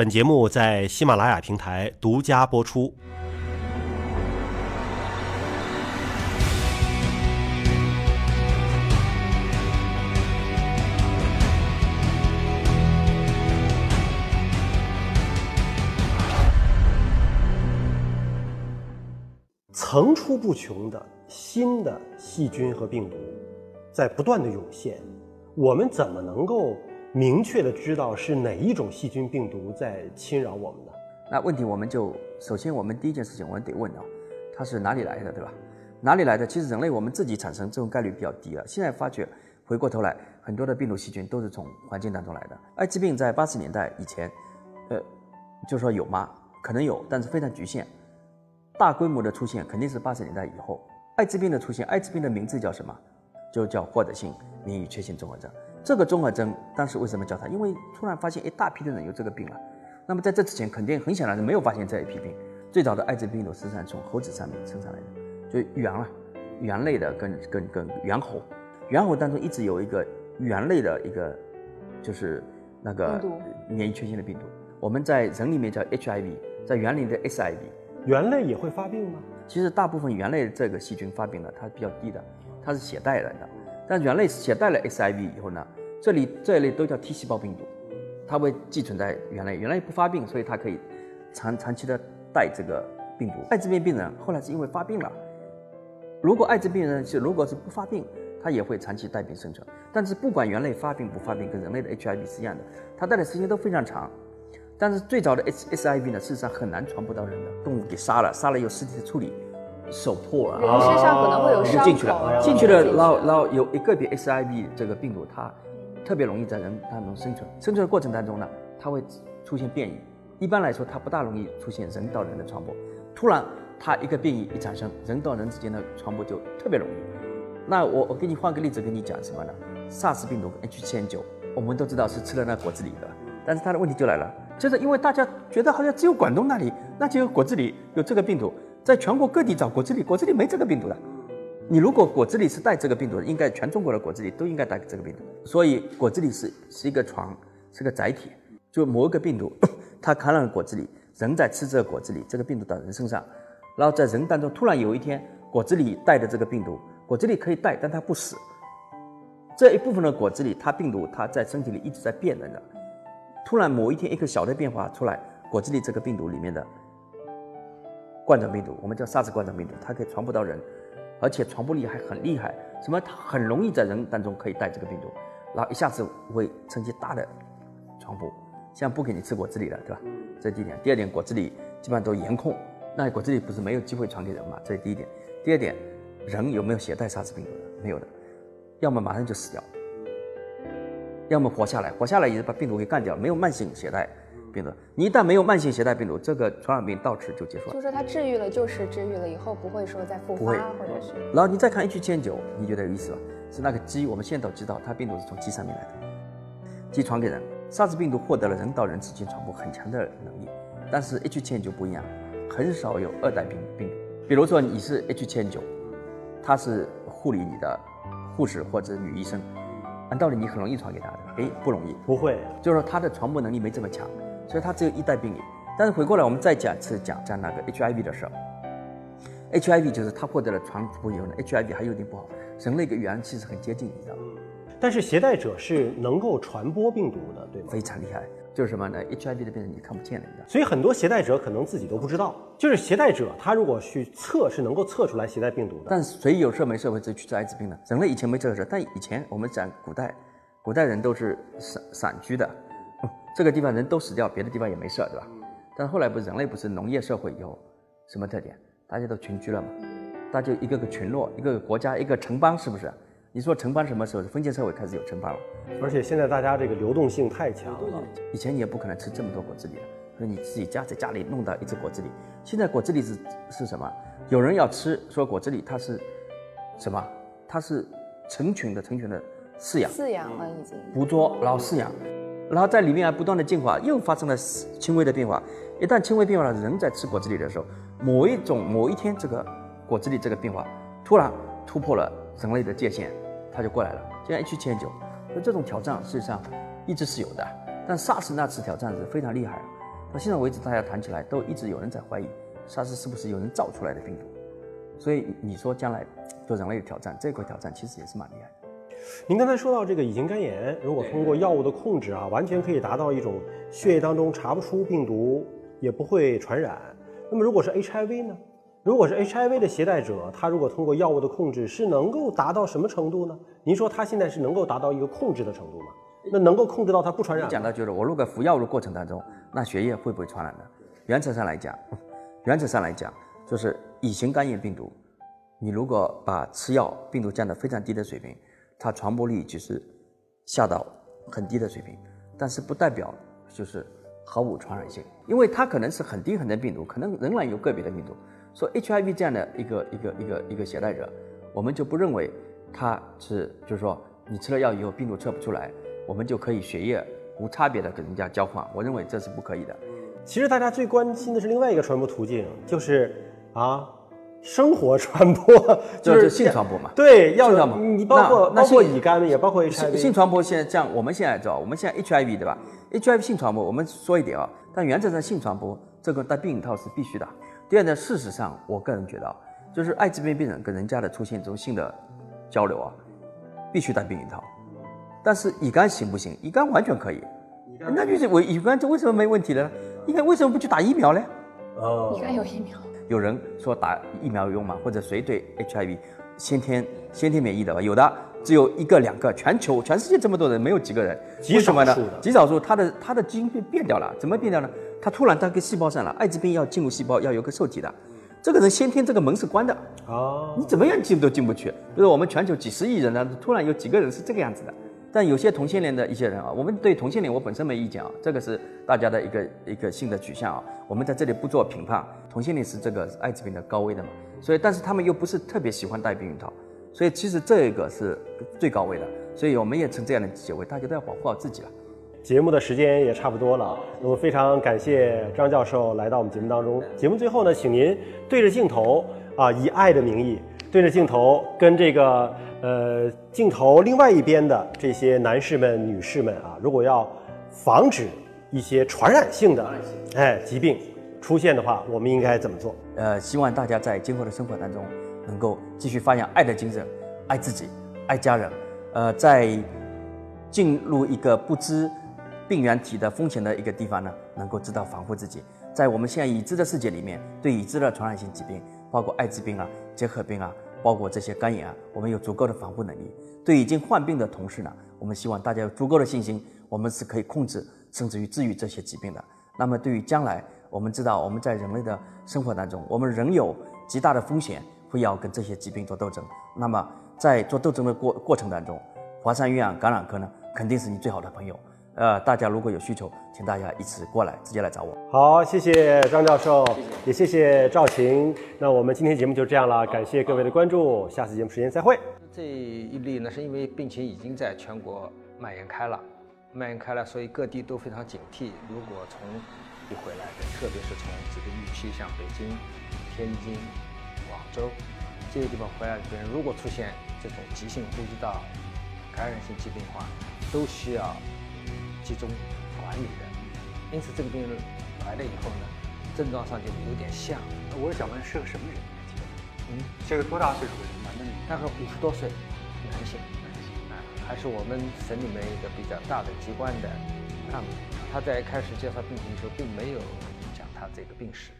本节目在喜马拉雅平台独家播出。层出不穷的新的细菌和病毒在不断的涌现，我们怎么能够明确的知道是哪一种细菌病毒在侵扰我们的？那问题我们就首先我们第一件事情我们得问啊，它是哪里来的，对吧？哪里来的？其实人类我们自己产生这种概率比较低了。现在发觉回过头来，很多的病毒细菌都是从环境当中来的。艾滋病在八十年代以前，呃，就说有吗？可能有，但是非常局限。大规模的出现肯定是八十年代以后，艾滋病的出现，艾滋病的名字叫什么？就叫获得性免疫缺陷综合症。这个综合征当时为什么叫它？因为突然发现一大批的人有这个病了。那么在这之前，肯定很显然是没有发现这一批病。最早的艾滋病毒实际上从猴子上面生产来的，就猿啊，猿类的跟跟跟猿猴，猿猴当中一直有一个猿类的一个，就是那个免疫缺陷的病毒。我们在人里面叫 HIV，在猿里的 SIV。猿类也会发病吗？其实大部分猿类这个细菌发病呢，它比较低的，它是携带来的。但猿类携带了 SIV 以后呢，这里这一类都叫 T 细胞病毒，它会寄存在猿类，猿类不发病，所以它可以长长期的带这个病毒。艾滋病病人后来是因为发病了，如果艾滋病人是如果是不发病，他也会长期带病生存。但是不管猿类发病不发病，跟人类的 HIV 是一样的，它带的时间都非常长。但是最早的 S S I V 呢，事实上很难传播到人的，动物给杀了，杀了有尸体的处理，手破了，人身上可能会有伤口，进去了，进去了，然后然后有一个别 S I V 这个病毒，它特别容易在人当中生存，生存的过程当中呢，它会出现变异，一般来说它不大容易出现人到人的传播，突然它一个变异一产生，人到人之间的传播就特别容易。那我我给你换个例子跟你讲什么呢？SARS 病毒 H 7 N 9我们都知道是吃了那果子狸的，但是它的问题就来了。就是因为大家觉得好像只有广东那里那几个果子狸有这个病毒，在全国各地找果子狸，果子狸没这个病毒的。你如果果子狸是带这个病毒的，应该全中国的果子狸都应该带这个病毒。所以果子狸是是一个床，是个载体，就某一个病毒，它感染了果子狸，人在吃这个果子狸，这个病毒到人身上，然后在人当中突然有一天果子狸带的这个病毒，果子狸可以带，但它不死。这一部分的果子狸，它病毒它在身体里一直在变的。突然某一天，一个小的变化出来，果子狸这个病毒里面的冠状病毒，我们叫 SARS 冠状病毒，它可以传播到人，而且传播力还很厉害。什么？它很容易在人当中可以带这个病毒，然后一下子会趁机大的传播。像不给你吃果子狸了，对吧？这第一点。第二点，果子狸基本上都严控，那果子狸不是没有机会传给人嘛？这是第一点。第二点，人有没有携带 SARS 病毒的？没有的，要么马上就死掉。要么活下来，活下来也是把病毒给干掉，没有慢性携带病毒。你一旦没有慢性携带病毒，这个传染病到此就结束了。就说它治愈了，就是治愈了，以后不会说再复发，或者是。然后你再看 H 7 N 9你觉得有意思吧？是那个鸡，我们现在都知道，它病毒是从鸡上面来的，鸡传给人。SARS 病毒获得了人到人之间传播很强的能力，但是 H 7 N 9不一样，很少有二代病病毒。比如说你是 H 7 N 9他是护理你的护士或者女医生。按道理你很容易传给他的，哎，不容易，不会，就是说他的传播能力没这么强，所以它只有一代病例。但是回过来，我们再讲次讲讲那个 HIV 的事儿。HIV 就是它获得了传播以后呢，HIV 还有点不好，人类跟原其实很接近，你知道吗？但是携带者是能够传播病毒的，对吗？非常厉害。就是什么呢？HIV 的病人你看不见的，你知道。所以很多携带者可能自己都不知道。就是携带者，他如果去测，是能够测出来携带病毒的。但谁有事没事会去治艾滋病呢？人类以前没这个事，但以前我们讲古代，古代人都是散散居的，这个地方人都死掉，别的地方也没事，对吧？但后来不是人类不是农业社会以后，什么特点？大家都群居了嘛，大家一个个群落，一个个国家，一个城邦，是不是？你说城邦什么时候？封建社会开始有城邦了，而且现在大家这个流动性太强了。以前你也不可能吃这么多果子狸的，所以你自己家在家里弄到一只果子狸。现在果子狸是是什么？有人要吃，说果子狸它是什么？它是成群的、成群的饲养，饲养了已经捕捉，然后饲养，然后在里面还不断的进化，又发生了轻微的变化。一旦轻微变化了，人在吃果子狸的时候，某一种某一天，这个果子狸这个变化突然突破了人类的界限。它就过来了，就像 H 7 N 9那这种挑战事实上一直是有的，但 SARS 那次挑战是非常厉害，到现在为止，大家谈起来都一直有人在怀疑 SARS 是不是有人造出来的病毒。所以你说将来对人类的挑战，这块挑战其实也是蛮厉害的。您刚才说到这个乙型肝炎，如果通过药物的控制啊，完全可以达到一种血液当中查不出病毒，也不会传染。那么如果是 HIV 呢？如果是 HIV 的携带者，他如果通过药物的控制，是能够达到什么程度呢？您说他现在是能够达到一个控制的程度吗？那能够控制到它不传染？讲到就是我如果服药的过程当中，那血液会不会传染呢？原则上来讲，原则上来讲，就是乙型肝炎病毒，你如果把吃药病毒降到非常低的水平，它传播率就是下到很低的水平，但是不代表就是毫无传染性，因为它可能是很低很低的病毒，可能仍然有个别的病毒。说 HIV 这样的一个一个一个一个携带者，我们就不认为他是就是说你吃了药以后病毒测不出来，我们就可以血液无差别的跟人家交换。我认为这是不可以的。其实大家最关心的是另外一个传播途径，就是啊，生活传播，就是性传播嘛。对，要传播。你包括包括乙肝，也包括 HIV。性传播现在这样，我们现在知道，我们现在 HIV 对吧？HIV 性传播，我们说一点啊，但原则上性传播这个戴避孕套是必须的。第二呢，事实上，我个人觉得啊，就是艾滋病病人跟人家的出现这种性的交流啊，必须戴避孕套。但是乙肝行不行？乙肝完全可以。那就是我乙肝这为什么没问题呢？应该为什么不去打疫苗呢？哦，乙肝有疫苗。有人说打疫苗有用吗？或者谁对 HIV 先天先天免疫的吧？有的，只有一个两个，全球全世界这么多人，没有几个人。极少数的。极少数，他的他的基因变变掉了，怎么变掉呢？他突然在个细胞上了，艾滋病要进入细胞要有个受体的，这个人先天这个门是关的哦，你怎么样进都进不去。就是我们全球几十亿人呢，突然有几个人是这个样子的。但有些同性恋的一些人啊，我们对同性恋我本身没意见啊，这个是大家的一个一个性的取向啊，我们在这里不做评判。同性恋是这个艾滋病的高危的嘛，所以但是他们又不是特别喜欢戴避孕套，所以其实这个是最高危的，所以我们也称这样的结尾，大家都要保护好自己了。节目的时间也差不多了，那么非常感谢张教授来到我们节目当中。节目最后呢，请您对着镜头啊，以爱的名义对着镜头，跟这个呃镜头另外一边的这些男士们、女士们啊，如果要防止一些传染性的哎疾病出现的话，我们应该怎么做？呃，希望大家在今后的生活当中能够继续发扬爱的精神，爱自己，爱家人。呃，在进入一个不知。病原体的风险的一个地方呢，能够知道防护自己。在我们现在已知的世界里面，对已知的传染性疾病，包括艾滋病啊、结核病啊，包括这些肝炎啊，我们有足够的防护能力。对已经患病的同事呢，我们希望大家有足够的信心，我们是可以控制甚至于治愈这些疾病的。那么对于将来，我们知道我们在人类的生活当中，我们仍有极大的风险会要跟这些疾病做斗争。那么在做斗争的过过程当中，华山医院感染科呢，肯定是你最好的朋友。呃，大家如果有需求，请大家一起过来，直接来找我。好，谢谢张教授，也谢谢赵琴。那我们今天节目就这样了，感谢各位的关注，下次节目时间再会。这一例呢，是因为病情已经在全国蔓延开了，蔓延开了，所以各地都非常警惕。如果从一回来的，特别是从这个疫区，像北京、天津、广州这些地方回来的病人，如果出现这种急性呼吸道感染性疾病的话，都需要。集中管理的，因此这个病人来了以后呢，症状上就有点像。我想问是个什么人？嗯，是个多大岁数的人？男的女的？大概五十多岁，男性。还是我们省里面一个比较大的机关的干部。他在开始介绍病情的时候，并没有讲他这个病史。